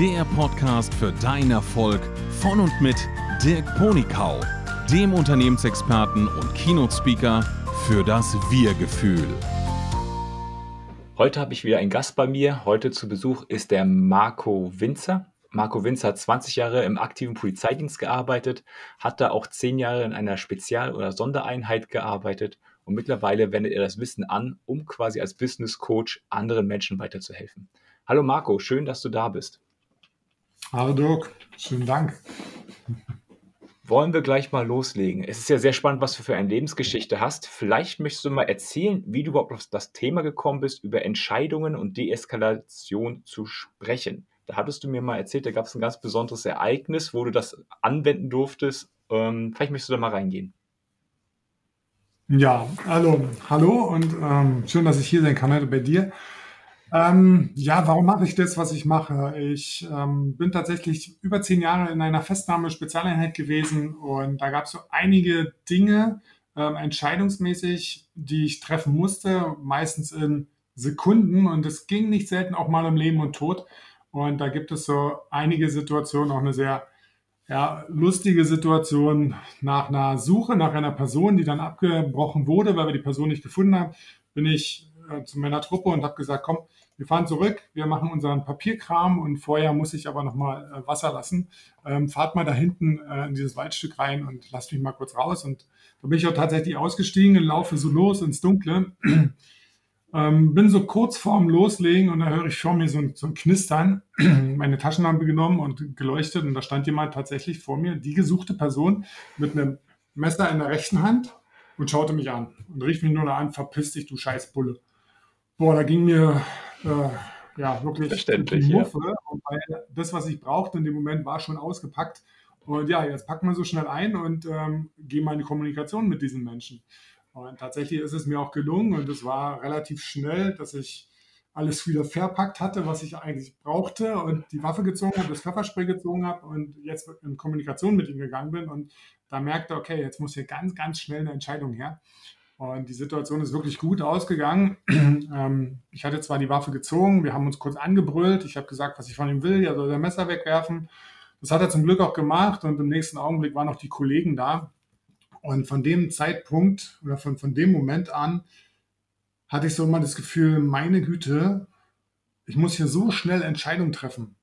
der Podcast für deinen Erfolg von und mit Dirk Ponikau, dem Unternehmensexperten und Keynote-Speaker für das Wir-Gefühl. Heute habe ich wieder einen Gast bei mir. Heute zu Besuch ist der Marco Winzer. Marco Winzer hat 20 Jahre im aktiven Polizeidienst gearbeitet, hat da auch 10 Jahre in einer Spezial- oder Sondereinheit gearbeitet und mittlerweile wendet er das Wissen an, um quasi als Business Coach anderen Menschen weiterzuhelfen. Hallo Marco, schön, dass du da bist. Hallo Dirk, schönen Dank. Wollen wir gleich mal loslegen? Es ist ja sehr spannend, was du für eine Lebensgeschichte hast. Vielleicht möchtest du mal erzählen, wie du überhaupt auf das Thema gekommen bist, über Entscheidungen und Deeskalation zu sprechen. Da hattest du mir mal erzählt, da gab es ein ganz besonderes Ereignis, wo du das anwenden durftest. Ähm, vielleicht möchtest du da mal reingehen. Ja, hallo, hallo und ähm, schön, dass ich hier sein kann heute bei dir. Ähm, ja, warum mache ich das, was ich mache? Ich ähm, bin tatsächlich über zehn Jahre in einer Festnahme-Spezialeinheit gewesen und da gab es so einige Dinge, ähm, entscheidungsmäßig, die ich treffen musste, meistens in Sekunden und es ging nicht selten auch mal um Leben und Tod. Und da gibt es so einige Situationen, auch eine sehr ja, lustige Situation nach einer Suche nach einer Person, die dann abgebrochen wurde, weil wir die Person nicht gefunden haben, bin ich äh, zu meiner Truppe und habe gesagt, komm, wir fahren zurück, wir machen unseren Papierkram und vorher muss ich aber nochmal äh, Wasser lassen. Ähm, fahrt mal da hinten äh, in dieses Waldstück rein und lasst mich mal kurz raus. Und da bin ich auch tatsächlich ausgestiegen und laufe so los ins Dunkle. ähm, bin so kurz vorm Loslegen und da höre ich vor mir so ein, so ein Knistern, meine Taschenlampe genommen und geleuchtet und da stand jemand tatsächlich vor mir, die gesuchte Person mit einem Messer in der rechten Hand und schaute mich an und rief mich nur noch an, verpiss dich, du scheiß Bulle. Boah, da ging mir äh, ja, wirklich Verständlich, die Muffe. Ja. weil das, was ich brauchte in dem Moment, war schon ausgepackt. Und ja, jetzt packt man so schnell ein und ähm, gehe mal in die Kommunikation mit diesen Menschen. Und tatsächlich ist es mir auch gelungen und es war relativ schnell, dass ich alles wieder verpackt hatte, was ich eigentlich brauchte und die Waffe gezogen habe, das Pfefferspray gezogen habe und jetzt in Kommunikation mit ihm gegangen bin und da merkte, okay, jetzt muss hier ganz, ganz schnell eine Entscheidung her. Und die Situation ist wirklich gut ausgegangen. Ähm, ich hatte zwar die Waffe gezogen, wir haben uns kurz angebrüllt. Ich habe gesagt, was ich von ihm will, er soll sein Messer wegwerfen. Das hat er zum Glück auch gemacht und im nächsten Augenblick waren auch die Kollegen da. Und von dem Zeitpunkt oder von, von dem Moment an hatte ich so immer das Gefühl, meine Güte, ich muss hier so schnell Entscheidungen treffen.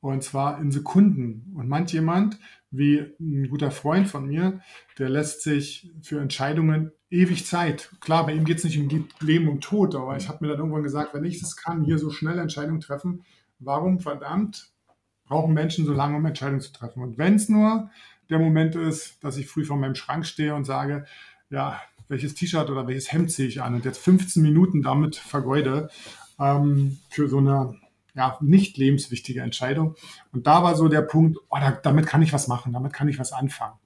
Und zwar in Sekunden. Und manch jemand, wie ein guter Freund von mir, der lässt sich für Entscheidungen ewig Zeit. Klar, bei ihm geht es nicht um Leben und Tod, aber ich habe mir dann irgendwann gesagt, wenn ich das kann, hier so schnell Entscheidungen treffen, warum verdammt brauchen Menschen so lange, um Entscheidungen zu treffen? Und wenn es nur der Moment ist, dass ich früh vor meinem Schrank stehe und sage, ja, welches T-Shirt oder welches Hemd ziehe ich an und jetzt 15 Minuten damit vergeude ähm, für so eine ja, nicht lebenswichtige Entscheidung. Und da war so der Punkt, oh, da, damit kann ich was machen, damit kann ich was anfangen.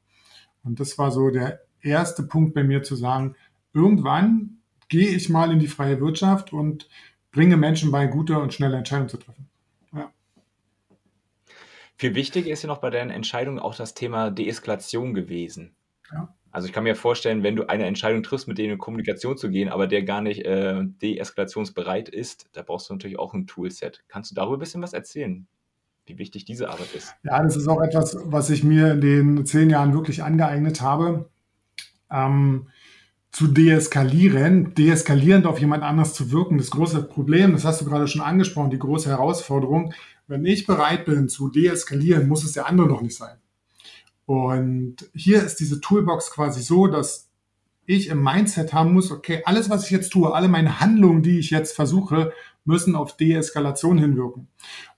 Und das war so der erste Punkt bei mir zu sagen, irgendwann gehe ich mal in die freie Wirtschaft und bringe Menschen bei, gute und schnelle Entscheidungen zu treffen. Ja. Viel wichtiger ist ja noch bei deinen Entscheidungen auch das Thema Deeskalation gewesen. Ja. Also ich kann mir vorstellen, wenn du eine Entscheidung triffst, mit denen in Kommunikation zu gehen, aber der gar nicht äh, deeskalationsbereit ist, da brauchst du natürlich auch ein Toolset. Kannst du darüber ein bisschen was erzählen, wie wichtig diese Arbeit ist? Ja, das ist auch etwas, was ich mir in den zehn Jahren wirklich angeeignet habe, ähm, zu deeskalieren, deeskalierend auf jemand anderes zu wirken. Das große Problem, das hast du gerade schon angesprochen, die große Herausforderung, wenn ich bereit bin zu deeskalieren, muss es der andere noch nicht sein. Und hier ist diese Toolbox quasi so, dass ich im Mindset haben muss, okay, alles, was ich jetzt tue, alle meine Handlungen, die ich jetzt versuche, müssen auf Deeskalation hinwirken.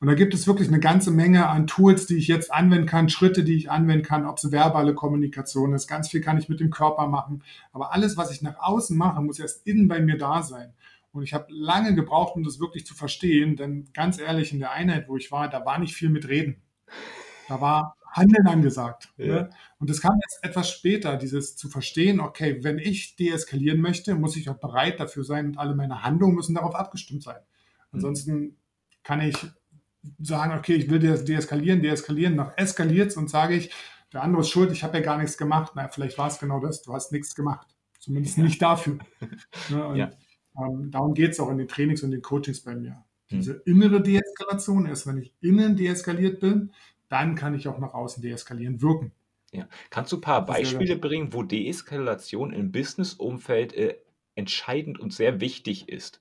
Und da gibt es wirklich eine ganze Menge an Tools, die ich jetzt anwenden kann, Schritte, die ich anwenden kann, ob es verbale Kommunikation ist. Ganz viel kann ich mit dem Körper machen. Aber alles, was ich nach außen mache, muss erst innen bei mir da sein. Und ich habe lange gebraucht, um das wirklich zu verstehen, denn ganz ehrlich, in der Einheit, wo ich war, da war nicht viel mit Reden. Da war Handeln angesagt. Ja. Ne? Und das kam jetzt etwas später, dieses zu verstehen, okay, wenn ich deeskalieren möchte, muss ich auch bereit dafür sein und alle meine Handlungen müssen darauf abgestimmt sein. Ansonsten kann ich sagen, okay, ich will deeskalieren, deeskalieren, noch eskaliert es und sage ich, der andere ist schuld, ich habe ja gar nichts gemacht. Na, vielleicht war es genau das, du hast nichts gemacht. Zumindest ja. nicht dafür. Ne? Und, ja. ähm, darum geht es auch in den Trainings und den Coachings bei mir. Hm. Diese innere Deeskalation, erst wenn ich innen deeskaliert bin, dann kann ich auch nach außen deeskalieren wirken. Ja. Kannst du ein paar Beispiele bringen, wo Deeskalation im Business-Umfeld äh, entscheidend und sehr wichtig ist?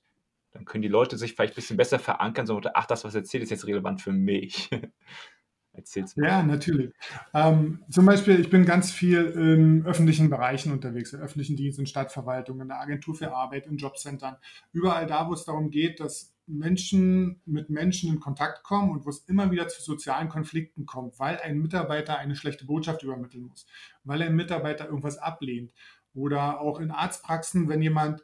Dann können die Leute sich vielleicht ein bisschen besser verankern, so, ach, das, was erzählt, ist jetzt relevant für mich. Erzähl's mir. Ja, natürlich. Ähm, zum Beispiel, ich bin ganz viel in öffentlichen Bereichen unterwegs, in öffentlichen Diensten, Stadtverwaltungen, in der Agentur für Arbeit, in Jobcentern. Überall da, wo es darum geht, dass Menschen mit Menschen in Kontakt kommen und wo es immer wieder zu sozialen Konflikten kommt, weil ein Mitarbeiter eine schlechte Botschaft übermitteln muss, weil ein Mitarbeiter irgendwas ablehnt. Oder auch in Arztpraxen, wenn jemand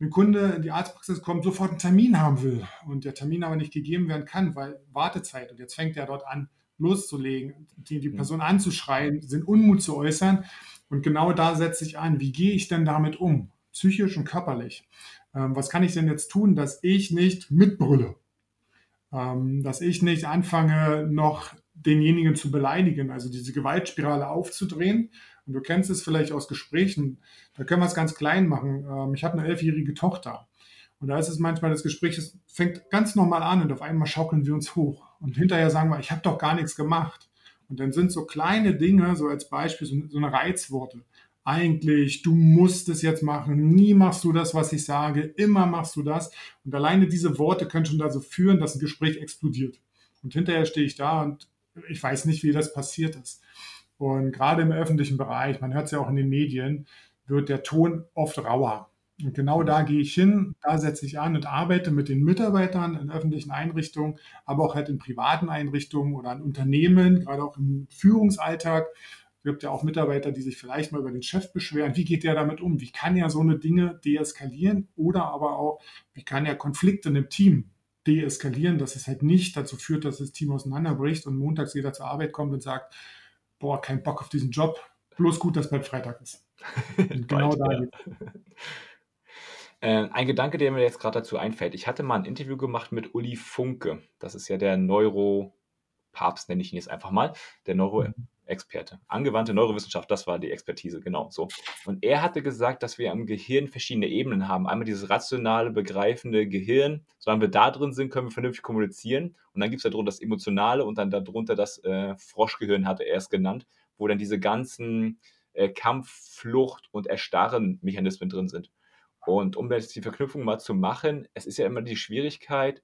ein Kunde in die Arztpraxis kommt, sofort einen Termin haben will und der Termin aber nicht gegeben werden kann, weil Wartezeit und jetzt fängt er dort an, loszulegen, die, die mhm. Person anzuschreien, sind Unmut zu äußern. Und genau da setze ich an. Wie gehe ich denn damit um? Psychisch und körperlich. Ähm, was kann ich denn jetzt tun, dass ich nicht mitbrülle? Ähm, dass ich nicht anfange, noch denjenigen zu beleidigen, also diese Gewaltspirale aufzudrehen. Und du kennst es vielleicht aus Gesprächen, da können wir es ganz klein machen. Ähm, ich habe eine elfjährige Tochter. Und da ist es manchmal das Gespräch, es fängt ganz normal an und auf einmal schaukeln wir uns hoch. Und hinterher sagen wir, ich habe doch gar nichts gemacht. Und dann sind so kleine Dinge, so als Beispiel, so, so eine Reizworte. Eigentlich, du musst es jetzt machen, nie machst du das, was ich sage, immer machst du das. Und alleine diese Worte können schon dazu führen, dass ein Gespräch explodiert. Und hinterher stehe ich da und ich weiß nicht, wie das passiert ist. Und gerade im öffentlichen Bereich, man hört es ja auch in den Medien, wird der Ton oft rauer. Und genau da gehe ich hin, da setze ich an und arbeite mit den Mitarbeitern in öffentlichen Einrichtungen, aber auch halt in privaten Einrichtungen oder in Unternehmen, gerade auch im Führungsalltag. Es gibt ja auch Mitarbeiter, die sich vielleicht mal über den Chef beschweren. Wie geht der damit um? Wie kann er so eine Dinge deeskalieren? Oder aber auch, wie kann er Konflikte in einem Team deeskalieren, dass es halt nicht dazu führt, dass das Team auseinanderbricht und montags jeder zur Arbeit kommt und sagt, boah, kein Bock auf diesen Job, bloß gut, dass bald Freitag ist. Und genau da ja. Äh, ein Gedanke, der mir jetzt gerade dazu einfällt. Ich hatte mal ein Interview gemacht mit Uli Funke. Das ist ja der Neuro-Papst, nenne ich ihn jetzt einfach mal, der Neuro-Experte. Angewandte Neurowissenschaft, das war die Expertise, genau so. Und er hatte gesagt, dass wir am Gehirn verschiedene Ebenen haben. Einmal dieses rationale, begreifende Gehirn. Solange wir da drin sind, können wir vernünftig kommunizieren. Und dann gibt es darunter das Emotionale und dann darunter das äh, Froschgehirn, hatte er es genannt, wo dann diese ganzen äh, Kampf, Flucht und Erstarren-Mechanismen drin sind. Und um jetzt die Verknüpfung mal zu machen, es ist ja immer die Schwierigkeit,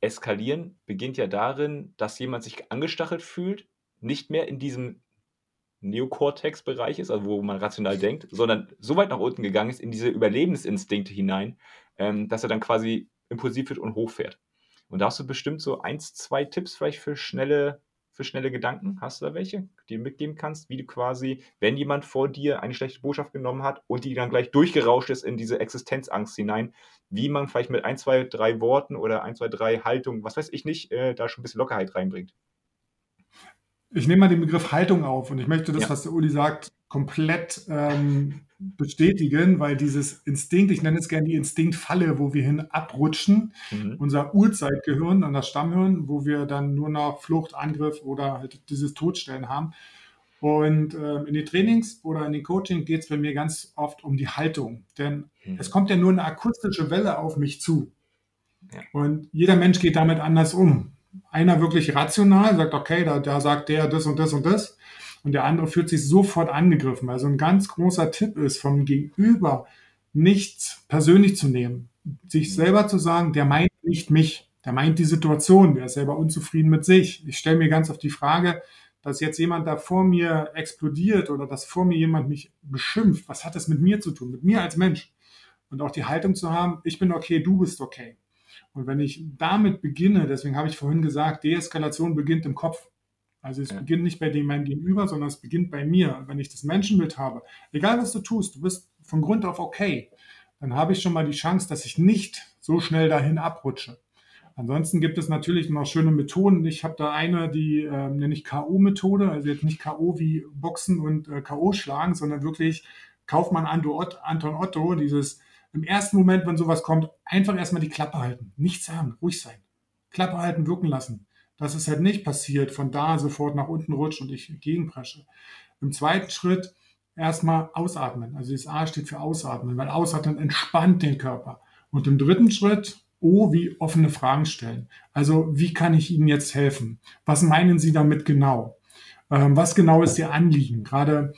eskalieren beginnt ja darin, dass jemand sich angestachelt fühlt, nicht mehr in diesem Neokortex-Bereich ist, also wo man rational denkt, sondern so weit nach unten gegangen ist in diese Überlebensinstinkte hinein, ähm, dass er dann quasi impulsiv wird und hochfährt. Und da hast du bestimmt so eins, zwei Tipps vielleicht für schnelle für schnelle Gedanken? Hast du da welche, die du mitgeben kannst, wie du quasi, wenn jemand vor dir eine schlechte Botschaft genommen hat und die dann gleich durchgerauscht ist in diese Existenzangst hinein, wie man vielleicht mit ein, zwei, drei Worten oder ein, zwei, drei Haltungen, was weiß ich nicht, äh, da schon ein bisschen Lockerheit reinbringt? Ich nehme mal den Begriff Haltung auf und ich möchte das, ja. was der Uli sagt, komplett ähm, bestätigen, weil dieses Instinkt, ich nenne es gerne die Instinktfalle, wo wir hin abrutschen, mhm. unser Urzeitgehirn und das Stammhirn, wo wir dann nur noch Flucht, Angriff oder halt dieses Todstellen haben. Und äh, in den Trainings oder in den Coaching geht es bei mir ganz oft um die Haltung, denn mhm. es kommt ja nur eine akustische Welle auf mich zu. Ja. Und jeder Mensch geht damit anders um. Einer wirklich rational sagt, okay, da, da sagt der das und das und das und der andere fühlt sich sofort angegriffen. Also ein ganz großer Tipp ist, vom Gegenüber nichts persönlich zu nehmen, sich selber zu sagen, der meint nicht mich, der meint die Situation, der ist selber unzufrieden mit sich. Ich stelle mir ganz oft die Frage, dass jetzt jemand da vor mir explodiert oder dass vor mir jemand mich beschimpft, was hat das mit mir zu tun, mit mir als Mensch? Und auch die Haltung zu haben, ich bin okay, du bist okay. Und wenn ich damit beginne, deswegen habe ich vorhin gesagt, Deeskalation beginnt im Kopf. Also es ja. beginnt nicht bei dem meinem Gegenüber, sondern es beginnt bei mir. Wenn ich das Menschenbild habe, egal was du tust, du bist von Grund auf okay, dann habe ich schon mal die Chance, dass ich nicht so schnell dahin abrutsche. Ansonsten gibt es natürlich noch schöne Methoden. Ich habe da eine, die äh, nenne ich K.O.-Methode, also jetzt nicht K.O. wie Boxen und äh, K.O. schlagen, sondern wirklich Kaufmann Anton Otto, dieses im ersten Moment, wenn sowas kommt, einfach erstmal die Klappe halten. Nichts sagen, ruhig sein. Klappe halten, wirken lassen dass es halt nicht passiert, von da sofort nach unten rutscht und ich gegenpresche. Im zweiten Schritt erstmal ausatmen. Also das A steht für ausatmen, weil ausatmen entspannt den Körper. Und im dritten Schritt O wie offene Fragen stellen. Also wie kann ich Ihnen jetzt helfen? Was meinen Sie damit genau? Ähm, was genau ist Ihr Anliegen? Gerade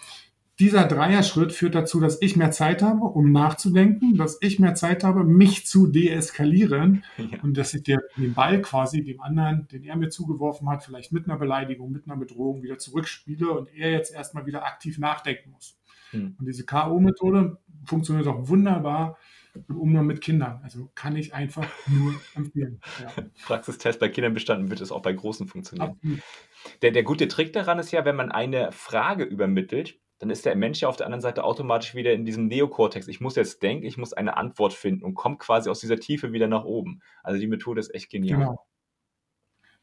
dieser Dreierschritt führt dazu, dass ich mehr Zeit habe, um nachzudenken, dass ich mehr Zeit habe, mich zu deeskalieren ja. und dass ich den Ball quasi dem anderen, den er mir zugeworfen hat, vielleicht mit einer Beleidigung, mit einer Bedrohung wieder zurückspiele und er jetzt erstmal wieder aktiv nachdenken muss. Hm. Und diese K.O.-Methode funktioniert auch wunderbar im Umgang mit Kindern. Also kann ich einfach nur empfehlen. Ja. Praxistest bei Kindern bestanden wird es auch bei Großen funktionieren. Der, der gute Trick daran ist ja, wenn man eine Frage übermittelt, dann ist der Mensch ja auf der anderen Seite automatisch wieder in diesem Neokortex. Ich muss jetzt denken, ich muss eine Antwort finden und kommt quasi aus dieser Tiefe wieder nach oben. Also die Methode ist echt genial. Genau.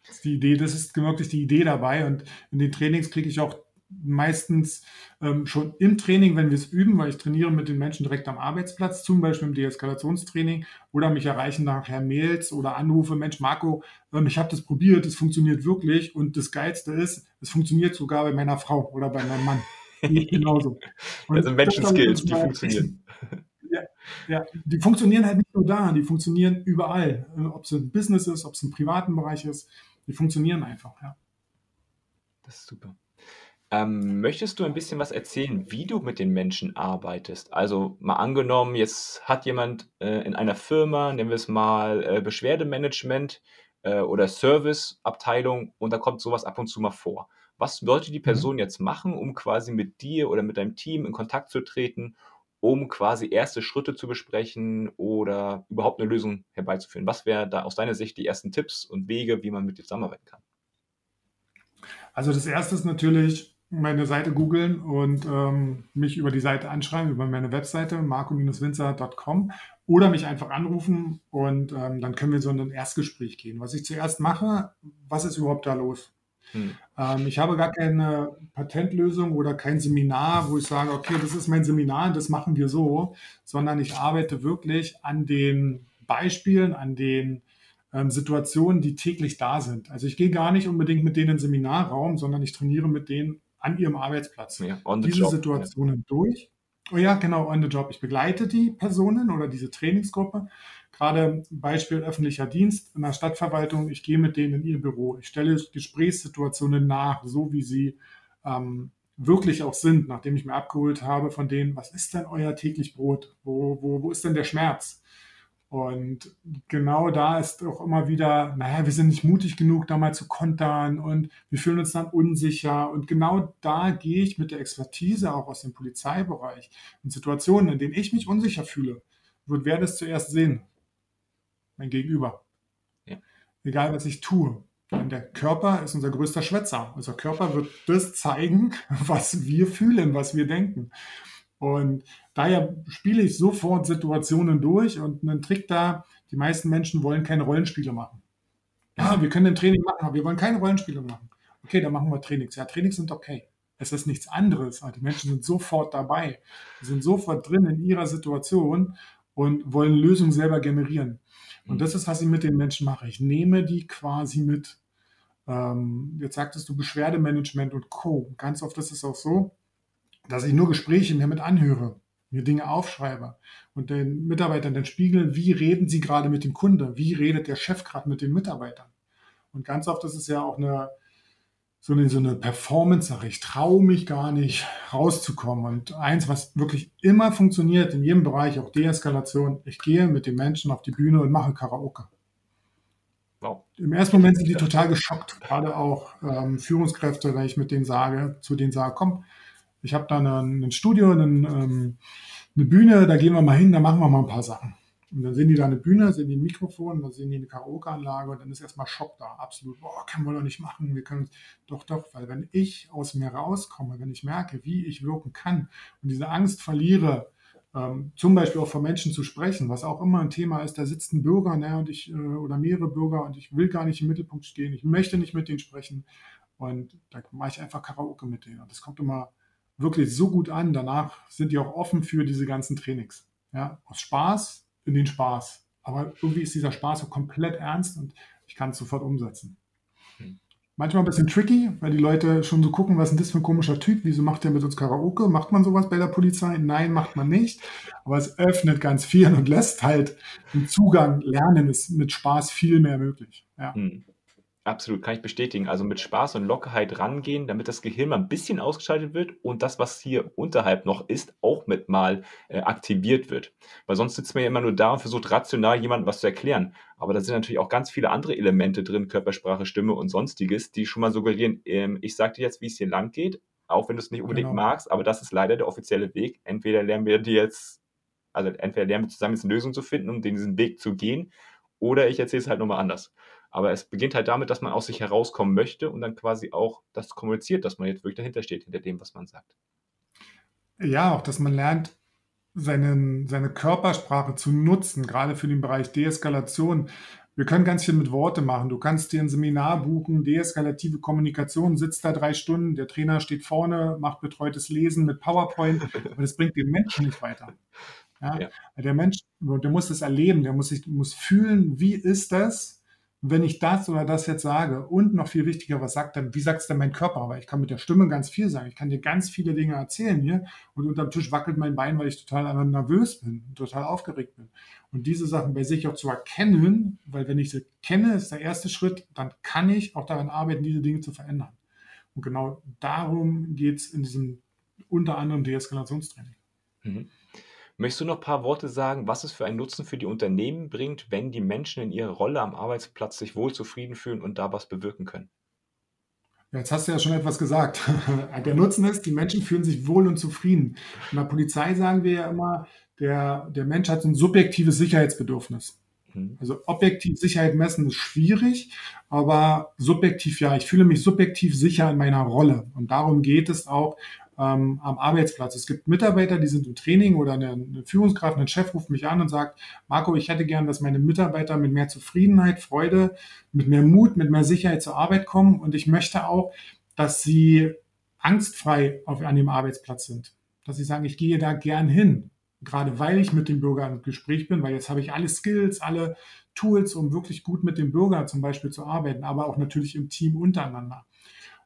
Das ist die Idee, das ist wirklich die Idee dabei. Und in den Trainings kriege ich auch meistens ähm, schon im Training, wenn wir es üben, weil ich trainiere mit den Menschen direkt am Arbeitsplatz, zum Beispiel im Deeskalationstraining, oder mich erreichen nachher Mails oder Anrufe, Mensch, Marco, ähm, ich habe das probiert, es funktioniert wirklich und das Geilste ist, es funktioniert sogar bei meiner Frau oder bei meinem Mann. Genauso. Und also Menschen-Skills, die funktionieren. Ja, ja, die funktionieren halt nicht nur da, die funktionieren überall. Äh, ob es ein Business ist, ob es im privaten Bereich ist, die funktionieren einfach, ja. Das ist super. Ähm, möchtest du ein bisschen was erzählen, wie du mit den Menschen arbeitest? Also mal angenommen, jetzt hat jemand äh, in einer Firma, nennen wir es mal äh, Beschwerdemanagement äh, oder Serviceabteilung und da kommt sowas ab und zu mal vor. Was sollte die mhm. Person mhm. jetzt machen, um quasi mit dir oder mit deinem Team in Kontakt zu treten, um quasi erste Schritte zu besprechen oder überhaupt eine Lösung herbeizuführen? Was wäre da aus deiner Sicht die ersten Tipps und Wege, wie man mit dir zusammenarbeiten kann? Also das erste ist natürlich, meine Seite googeln und ähm, mich über die Seite anschreiben, über meine Webseite marco-winzer.com oder mich einfach anrufen und ähm, dann können wir so in ein Erstgespräch gehen. Was ich zuerst mache, was ist überhaupt da los? Hm. Ähm, ich habe gar keine Patentlösung oder kein Seminar, wo ich sage, okay, das ist mein Seminar und das machen wir so, sondern ich arbeite wirklich an den Beispielen, an den ähm, Situationen, die täglich da sind. Also ich gehe gar nicht unbedingt mit denen in den Seminarraum, sondern ich trainiere mit denen an ihrem Arbeitsplatz. Ja, diese job, Situationen ja. durch. Oh ja, genau, on the job. Ich begleite die Personen oder diese Trainingsgruppe. Gerade Beispiel öffentlicher Dienst in der Stadtverwaltung. Ich gehe mit denen in ihr Büro. Ich stelle Gesprächssituationen nach, so wie sie ähm, wirklich auch sind, nachdem ich mir abgeholt habe von denen, was ist denn euer täglich Brot? Wo, wo, wo ist denn der Schmerz? Und genau da ist auch immer wieder, naja, wir sind nicht mutig genug, da mal zu kontern und wir fühlen uns dann unsicher. Und genau da gehe ich mit der Expertise auch aus dem Polizeibereich in Situationen, in denen ich mich unsicher fühle, wird wer das zuerst sehen? Mein Gegenüber. Ja. Egal, was ich tue. Denn der Körper ist unser größter Schwätzer. Unser Körper wird das zeigen, was wir fühlen, was wir denken. Und daher spiele ich sofort Situationen durch und einen Trick da, die meisten Menschen wollen keine Rollenspiele machen. Ja, wir können ein Training machen, aber wir wollen keine Rollenspiele machen. Okay, dann machen wir Trainings. Ja, Trainings sind okay. Es ist nichts anderes. Die Menschen sind sofort dabei, Sie sind sofort drin in ihrer Situation und wollen Lösungen selber generieren. Und mhm. das ist, was ich mit den Menschen mache. Ich nehme die quasi mit. Ähm, jetzt sagtest du Beschwerdemanagement und Co. Ganz oft ist es auch so, dass ich nur Gespräche mir mit anhöre, mir Dinge aufschreibe und den Mitarbeitern dann spiegeln, wie reden sie gerade mit dem Kunde, wie redet der Chef gerade mit den Mitarbeitern. Und ganz oft ist es ja auch eine so eine, so eine Performance-Sache. Ich traue mich gar nicht rauszukommen. Und eins, was wirklich immer funktioniert in jedem Bereich, auch Deeskalation, ich gehe mit den Menschen auf die Bühne und mache Karaoke. Wow. Im ersten Moment sind die total geschockt, gerade auch ähm, Führungskräfte, wenn ich mit denen sage, zu denen sage, komm, ich habe da ein Studio, einen, ähm, eine Bühne, da gehen wir mal hin, da machen wir mal ein paar Sachen. Und dann sehen die da eine Bühne, sehen die ein Mikrofon, dann sehen die eine Karaoke-Anlage und dann ist erstmal Schock da. Absolut, boah, können wir doch nicht machen. Wir können doch, doch, weil wenn ich aus mir rauskomme, wenn ich merke, wie ich wirken kann und diese Angst verliere, ähm, zum Beispiel auch von Menschen zu sprechen, was auch immer ein Thema ist, da sitzt ein Bürger ne, und ich, äh, oder mehrere Bürger und ich will gar nicht im Mittelpunkt stehen, ich möchte nicht mit denen sprechen und da mache ich einfach Karaoke mit denen. Und das kommt immer wirklich so gut an. Danach sind die auch offen für diese ganzen Trainings. Ja, aus Spaß in den Spaß. Aber irgendwie ist dieser Spaß so komplett ernst und ich kann es sofort umsetzen. Hm. Manchmal ein bisschen tricky, weil die Leute schon so gucken, was ist denn das für ein komischer Typ? Wieso macht der mit uns Karaoke? Macht man sowas bei der Polizei? Nein, macht man nicht. Aber es öffnet ganz viel und lässt halt den Zugang lernen, ist mit Spaß viel mehr möglich. Ja. Hm. Absolut, kann ich bestätigen. Also mit Spaß und Lockerheit rangehen, damit das Gehirn mal ein bisschen ausgeschaltet wird und das, was hier unterhalb noch ist, auch mit mal äh, aktiviert wird. Weil sonst sitzt man ja immer nur da und versucht rational jemandem was zu erklären. Aber da sind natürlich auch ganz viele andere Elemente drin, Körpersprache, Stimme und sonstiges, die schon mal suggerieren, ähm, ich sag dir jetzt, wie es hier lang geht, auch wenn du es nicht unbedingt genau. magst, aber das ist leider der offizielle Weg. Entweder lernen wir dir jetzt, also entweder lernen wir zusammen jetzt eine Lösung zu finden, um diesen Weg zu gehen, oder ich erzähle es halt nochmal anders. Aber es beginnt halt damit, dass man aus sich herauskommen möchte und dann quasi auch das kommuniziert, dass man jetzt wirklich dahinter steht, hinter dem, was man sagt. Ja, auch, dass man lernt, seinen, seine Körpersprache zu nutzen, gerade für den Bereich Deeskalation. Wir können ganz viel mit Worte machen. Du kannst dir ein Seminar buchen, deeskalative Kommunikation, sitzt da drei Stunden, der Trainer steht vorne, macht betreutes Lesen mit PowerPoint, aber das bringt den Menschen nicht weiter. Ja? ja. Der Mensch, der muss es erleben, der muss sich muss fühlen, wie ist das, wenn ich das oder das jetzt sage und noch viel wichtiger, was sagt dann, wie sagt es denn mein Körper? Aber ich kann mit der Stimme ganz viel sagen. Ich kann dir ganz viele Dinge erzählen hier und unterm Tisch wackelt mein Bein, weil ich total nervös bin, total aufgeregt bin. Und diese Sachen bei sich auch zu erkennen, weil wenn ich sie kenne, ist der erste Schritt, dann kann ich auch daran arbeiten, diese Dinge zu verändern. Und genau darum geht es in diesem unter anderem Deeskalationstraining. Mhm. Möchtest du noch ein paar Worte sagen, was es für einen Nutzen für die Unternehmen bringt, wenn die Menschen in ihrer Rolle am Arbeitsplatz sich wohl zufrieden fühlen und da was bewirken können? Jetzt hast du ja schon etwas gesagt. Der Nutzen ist, die Menschen fühlen sich wohl und zufrieden. In der Polizei sagen wir ja immer, der, der Mensch hat ein subjektives Sicherheitsbedürfnis. Mhm. Also objektiv Sicherheit messen ist schwierig, aber subjektiv ja. Ich fühle mich subjektiv sicher in meiner Rolle. Und darum geht es auch ähm, am Arbeitsplatz. Es gibt Mitarbeiter, die sind im Training oder eine, eine Führungskraft, ein Chef ruft mich an und sagt, Marco, ich hätte gern, dass meine Mitarbeiter mit mehr Zufriedenheit, Freude, mit mehr Mut, mit mehr Sicherheit zur Arbeit kommen und ich möchte auch, dass sie angstfrei auf, an dem Arbeitsplatz sind. Dass sie sagen, ich gehe da gern hin, gerade weil ich mit dem Bürger im Gespräch bin, weil jetzt habe ich alle Skills, alle Tools, um wirklich gut mit dem Bürger zum Beispiel zu arbeiten, aber auch natürlich im Team untereinander.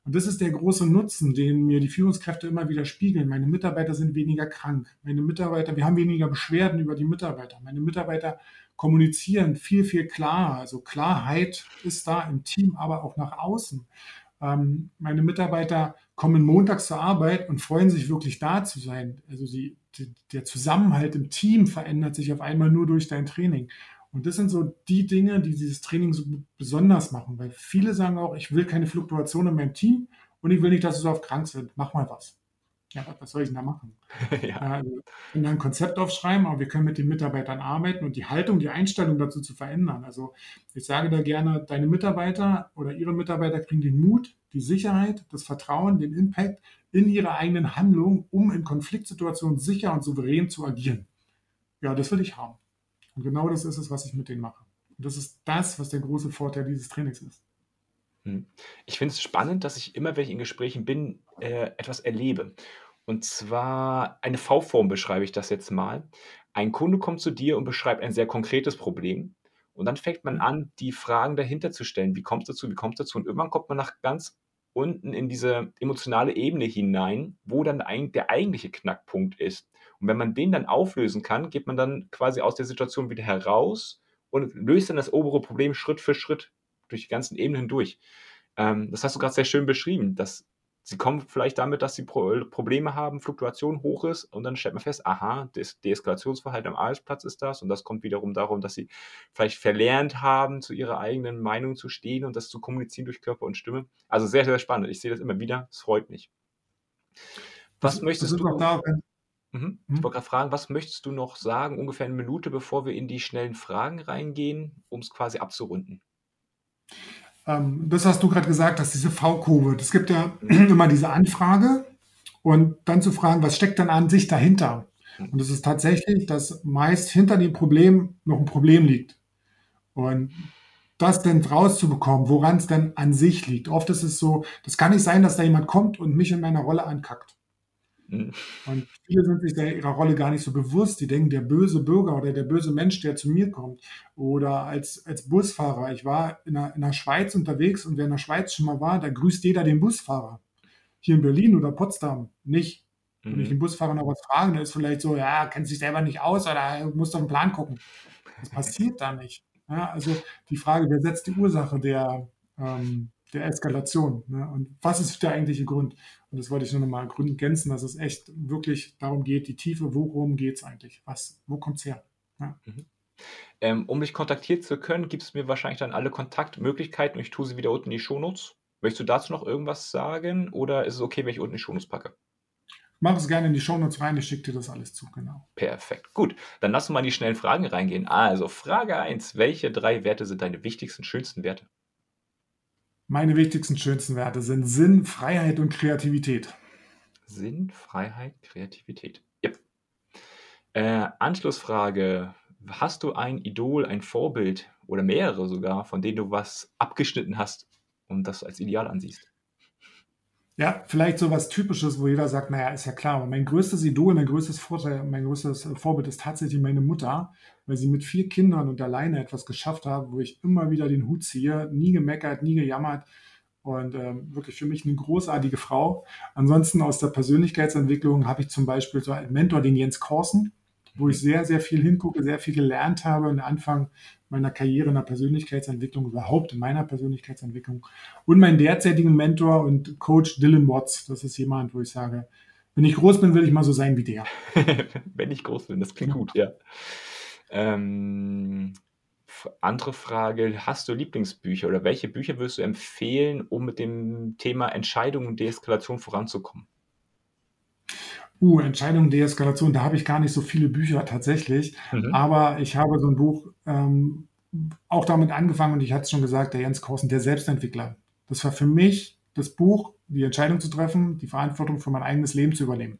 Und das ist der große Nutzen, den mir die Führungskräfte immer wieder spiegeln. Meine Mitarbeiter sind weniger krank. Meine Mitarbeiter, wir haben weniger Beschwerden über die Mitarbeiter. Meine Mitarbeiter kommunizieren viel, viel klarer. Also Klarheit ist da im Team, aber auch nach außen. Ähm, meine Mitarbeiter kommen montags zur Arbeit und freuen sich wirklich da zu sein. Also die, die, der Zusammenhalt im Team verändert sich auf einmal nur durch dein Training. Und das sind so die Dinge, die dieses Training so besonders machen, weil viele sagen auch, ich will keine Fluktuation in meinem Team und ich will nicht, dass sie so oft krank sind. Mach mal was. Ja, was soll ich denn da machen? ja. also, wir können ein Konzept aufschreiben, aber wir können mit den Mitarbeitern arbeiten und die Haltung, die Einstellung dazu zu verändern. Also ich sage da gerne, deine Mitarbeiter oder ihre Mitarbeiter kriegen den Mut, die Sicherheit, das Vertrauen, den Impact in ihre eigenen Handlungen, um in Konfliktsituationen sicher und souverän zu agieren. Ja, das will ich haben. Und genau das ist es, was ich mit denen mache. Und das ist das, was der große Vorteil dieses Trainings ist. Hm. Ich finde es spannend, dass ich immer, wenn ich in Gesprächen bin, äh, etwas erlebe. Und zwar eine V-Form beschreibe ich das jetzt mal. Ein Kunde kommt zu dir und beschreibt ein sehr konkretes Problem. Und dann fängt man an, die Fragen dahinter zu stellen. Wie kommt es dazu? Wie kommt es dazu? Und irgendwann kommt man nach ganz unten in diese emotionale Ebene hinein, wo dann der eigentliche Knackpunkt ist. Und wenn man den dann auflösen kann, geht man dann quasi aus der Situation wieder heraus und löst dann das obere Problem Schritt für Schritt durch die ganzen Ebenen hindurch. Ähm, das hast du gerade sehr schön beschrieben, dass sie kommen vielleicht damit, dass sie Pro Probleme haben, Fluktuation hoch ist und dann stellt man fest, aha, das Deeskalationsverhalten am Arbeitsplatz ist das und das kommt wiederum darum, dass sie vielleicht verlernt haben, zu ihrer eigenen Meinung zu stehen und das zu kommunizieren durch Körper und Stimme. Also sehr, sehr spannend. Ich sehe das immer wieder. Es freut mich. Was möchtest du? Da, Mhm. Ich mhm. wollte gerade fragen, was möchtest du noch sagen, ungefähr eine Minute, bevor wir in die schnellen Fragen reingehen, um es quasi abzurunden? Ähm, das hast du gerade gesagt, dass diese V-Kurve, es gibt ja mhm. immer diese Anfrage und dann zu fragen, was steckt dann an sich dahinter? Mhm. Und es ist tatsächlich, dass meist hinter dem Problem noch ein Problem liegt. Und das denn rauszubekommen, woran es denn an sich liegt. Oft ist es so, das kann nicht sein, dass da jemand kommt und mich in meiner Rolle ankackt. Mhm. Und viele sind sich ihrer Rolle gar nicht so bewusst. Die denken, der böse Bürger oder der böse Mensch, der zu mir kommt. Oder als, als Busfahrer. Ich war in der, in der Schweiz unterwegs und wer in der Schweiz schon mal war, da grüßt jeder den Busfahrer. Hier in Berlin oder Potsdam nicht. Wenn ich mhm. den Busfahrer noch was frage, der ist vielleicht so, ja, kennt sich selber nicht aus oder muss doch einen Plan gucken. Das passiert da nicht. Ja, also die Frage, wer setzt die Ursache der, ähm, der Eskalation? Ne? Und was ist der eigentliche Grund? Und das wollte ich nur noch mal ergänzen, dass es echt wirklich darum geht, die Tiefe, worum geht es eigentlich? Was, wo kommt es her? Ja. Mhm. Ähm, um dich kontaktieren zu können, gibst du mir wahrscheinlich dann alle Kontaktmöglichkeiten und ich tue sie wieder unten in die Shownotes. Möchtest du dazu noch irgendwas sagen oder ist es okay, wenn ich unten in die Shownotes packe? Mach es gerne in die Shownotes rein, ich schicke dir das alles zu, genau. Perfekt. Gut, dann lass uns mal in die schnellen Fragen reingehen. Also, Frage 1. Welche drei Werte sind deine wichtigsten, schönsten Werte? Meine wichtigsten, schönsten Werte sind Sinn, Freiheit und Kreativität. Sinn, Freiheit, Kreativität. Yep. Äh, Anschlussfrage. Hast du ein Idol, ein Vorbild oder mehrere sogar, von denen du was abgeschnitten hast und das als Ideal ansiehst? Ja, vielleicht so was Typisches, wo jeder sagt, naja, ist ja klar, aber mein größtes Idol, mein größtes Vorteil, mein größtes äh, Vorbild ist tatsächlich meine Mutter, weil sie mit vier Kindern und alleine etwas geschafft hat, wo ich immer wieder den Hut ziehe, nie gemeckert, nie gejammert und ähm, wirklich für mich eine großartige Frau. Ansonsten aus der Persönlichkeitsentwicklung habe ich zum Beispiel so einen Mentor, den Jens Korsen, wo ich sehr, sehr viel hingucke, sehr viel gelernt habe und Anfang meiner Karriere in der Persönlichkeitsentwicklung, überhaupt in meiner Persönlichkeitsentwicklung. Und meinen derzeitigen Mentor und Coach Dylan Watts. Das ist jemand, wo ich sage, wenn ich groß bin, will ich mal so sein wie der. wenn ich groß bin, das klingt gut, ja. Ähm, andere Frage, hast du Lieblingsbücher oder welche Bücher würdest du empfehlen, um mit dem Thema Entscheidung und Deeskalation voranzukommen? Uh, Entscheidung, Deeskalation, da habe ich gar nicht so viele Bücher tatsächlich. Mhm. Aber ich habe so ein Buch ähm, auch damit angefangen und ich hatte es schon gesagt, der Jens Korsen, der Selbstentwickler. Das war für mich das Buch, die Entscheidung zu treffen, die Verantwortung für mein eigenes Leben zu übernehmen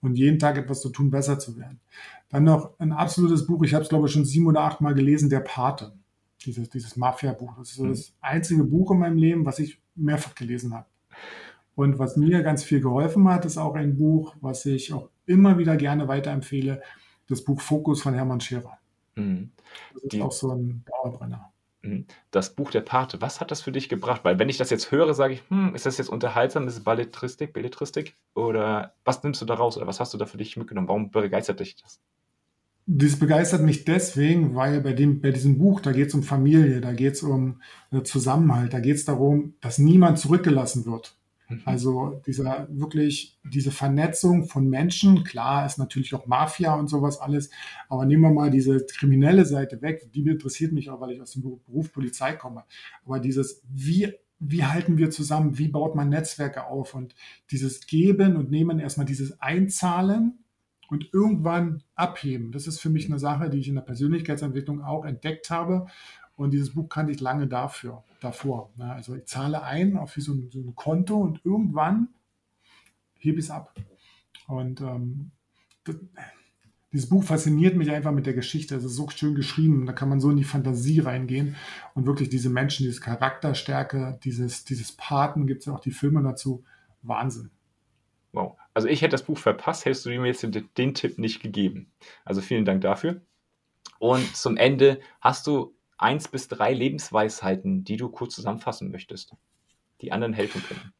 und jeden Tag etwas zu tun, besser zu werden. Dann noch ein absolutes Buch, ich habe es glaube ich schon sieben oder acht Mal gelesen, Der Pate, dieses, dieses Mafia-Buch. Das ist so mhm. das einzige Buch in meinem Leben, was ich mehrfach gelesen habe. Und was mir ganz viel geholfen hat, ist auch ein Buch, was ich auch immer wieder gerne weiterempfehle, das Buch Fokus von Hermann Scherer. Mhm. Das ist Die, auch so ein Dauerbrenner. Mhm. Das Buch der Pate, was hat das für dich gebracht? Weil wenn ich das jetzt höre, sage ich, hm, ist das jetzt unterhaltsam, ist es Balletristik, Belletristik? Oder was nimmst du da raus oder was hast du da für dich mitgenommen? Warum begeistert dich das? Das begeistert mich deswegen, weil bei, dem, bei diesem Buch, da geht es um Familie, da geht es um äh, Zusammenhalt, da geht es darum, dass niemand zurückgelassen wird. Mhm. Also dieser wirklich, diese Vernetzung von Menschen, klar ist natürlich auch Mafia und sowas alles, aber nehmen wir mal diese kriminelle Seite weg, die interessiert mich auch, weil ich aus dem Beruf Polizei komme. Aber dieses, wie, wie halten wir zusammen, wie baut man Netzwerke auf und dieses Geben und Nehmen, erstmal dieses Einzahlen und irgendwann abheben. Das ist für mich eine Sache, die ich in der Persönlichkeitsentwicklung auch entdeckt habe und dieses Buch kannte ich lange dafür, davor. Ne? Also ich zahle ein auf so ein, so ein Konto und irgendwann hebe ich es ab. Und ähm, das, dieses Buch fasziniert mich einfach mit der Geschichte. Es ist so schön geschrieben. Da kann man so in die Fantasie reingehen und wirklich diese Menschen, diese Charakterstärke, dieses, dieses Paten, gibt es ja auch die Filme dazu. Wahnsinn. Wow. Also ich hätte das Buch verpasst, hättest du mir jetzt den, den Tipp nicht gegeben. Also vielen Dank dafür. Und zum Ende, hast du eins bis drei Lebensweisheiten, die du kurz zusammenfassen möchtest, die anderen helfen können?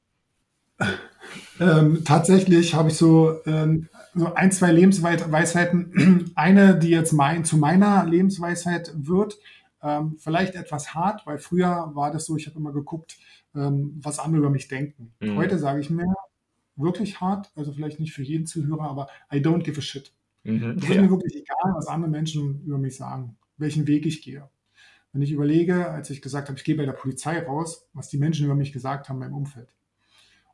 Ähm, tatsächlich habe ich so, ähm, so ein, zwei Lebensweisheiten. Eine, die jetzt mein, zu meiner Lebensweisheit wird, ähm, vielleicht etwas hart, weil früher war das so, ich habe immer geguckt, ähm, was andere über mich denken. Mhm. Heute sage ich mir wirklich hart, also vielleicht nicht für jeden Zuhörer, aber I don't give a shit. Mhm, es ist ja. mir wirklich egal, was andere Menschen über mich sagen, welchen Weg ich gehe. Wenn ich überlege, als ich gesagt habe, ich gehe bei der Polizei raus, was die Menschen über mich gesagt haben im Umfeld.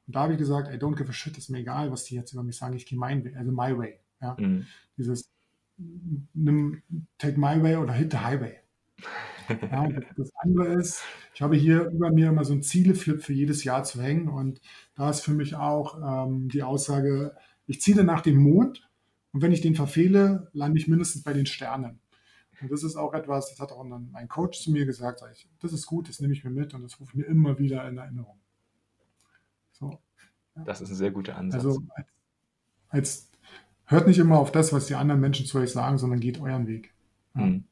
Und da habe ich gesagt, I don't give a shit, ist mir egal, was die jetzt über mich sagen, ich gehe mein Way, also my way. Ja? Mhm. Dieses nimm, take my way oder hit the highway. Ja, das andere ist, ich habe hier über mir immer so ein Zieleflip für jedes Jahr zu hängen und da ist für mich auch ähm, die Aussage, ich ziele nach dem Mond und wenn ich den verfehle, lande ich mindestens bei den Sternen. Und das ist auch etwas, das hat auch mein Coach zu mir gesagt, ich, das ist gut, das nehme ich mir mit und das rufe ich mir immer wieder in Erinnerung. So, ja. Das ist ein sehr guter Ansatz. Also als hört nicht immer auf das, was die anderen Menschen zu euch sagen, sondern geht euren Weg. Ja. Hm.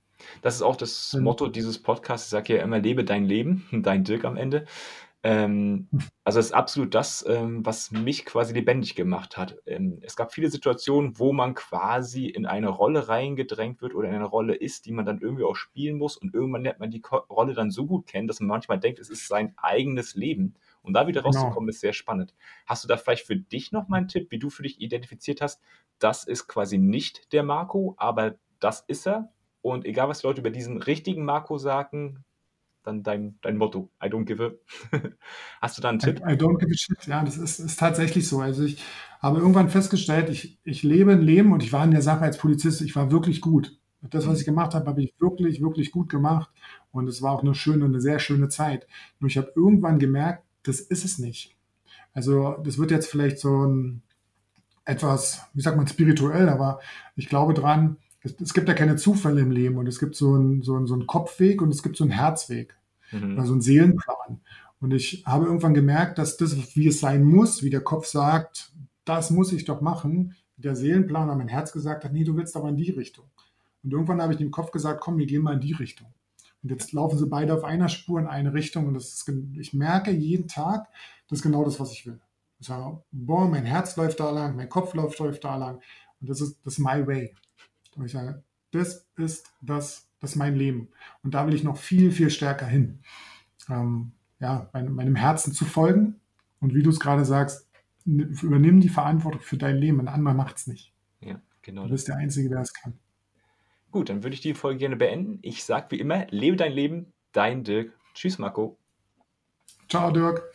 Das ist auch das Motto dieses Podcasts. Ich sage ja immer, lebe dein Leben, dein Dirk am Ende. Ähm, also das ist absolut das, ähm, was mich quasi lebendig gemacht hat. Ähm, es gab viele Situationen, wo man quasi in eine Rolle reingedrängt wird oder in eine Rolle ist, die man dann irgendwie auch spielen muss und irgendwann lernt man die Ko Rolle dann so gut kennen, dass man manchmal denkt, es ist sein eigenes Leben. Und da wieder Genau. rauszukommen, ist sehr spannend. Hast du da vielleicht für dich noch mal einen Tipp, wie du für dich identifiziert hast, das ist quasi nicht der Marco, aber das ist er und egal, was die Leute über diesen richtigen Marco sagen, dann dein, dein Motto, I don't give a. Hast du da einen Tipp? I, I don't give a shit, ja, das ist, ist tatsächlich so. Also ich habe irgendwann festgestellt, ich, ich lebe ein Leben und ich war in der Sache als Polizist, ich war wirklich gut. Das, was ich gemacht habe, habe ich wirklich, wirklich gut gemacht. Und es war auch eine schöne, eine sehr schöne Zeit. Nur ich habe irgendwann gemerkt, das ist es nicht. Also das wird jetzt vielleicht so ein etwas, wie sagt man, spirituell, aber ich glaube dran, es, es, gibt ja keine Zufälle im Leben und es gibt so einen so so einen Kopfweg und es gibt so einen Herzweg, mhm. also einen Seelenplan. Und ich habe irgendwann gemerkt, dass das, wie es sein muss, wie der Kopf sagt, das muss ich doch machen, der Seelenplan an mein Herz gesagt hat, nee, du willst aber in die Richtung. Und irgendwann habe ich dem Kopf gesagt, komm, wir gehen mal in die Richtung. Und jetzt laufen sie beide auf einer Spur in eine Richtung und das ist, ich merke jeden Tag, das ist genau das, was ich will. Ich sage, boah, mein Herz läuft da lang, mein Kopf läuft, läuft da lang und das ist, das ist my way. Und ich sage, das ist das, das ist mein Leben. Und da will ich noch viel, viel stärker hin. Ähm, ja, meinem, meinem Herzen zu folgen. Und wie du es gerade sagst, übernimm die Verantwortung für dein Leben. Ein anderer macht es nicht. Ja, genau. Du bist der Einzige, der es kann. Gut, dann würde ich die Folge gerne beenden. Ich sage wie immer, lebe dein Leben, dein Dirk. Tschüss, Marco. Ciao, Dirk.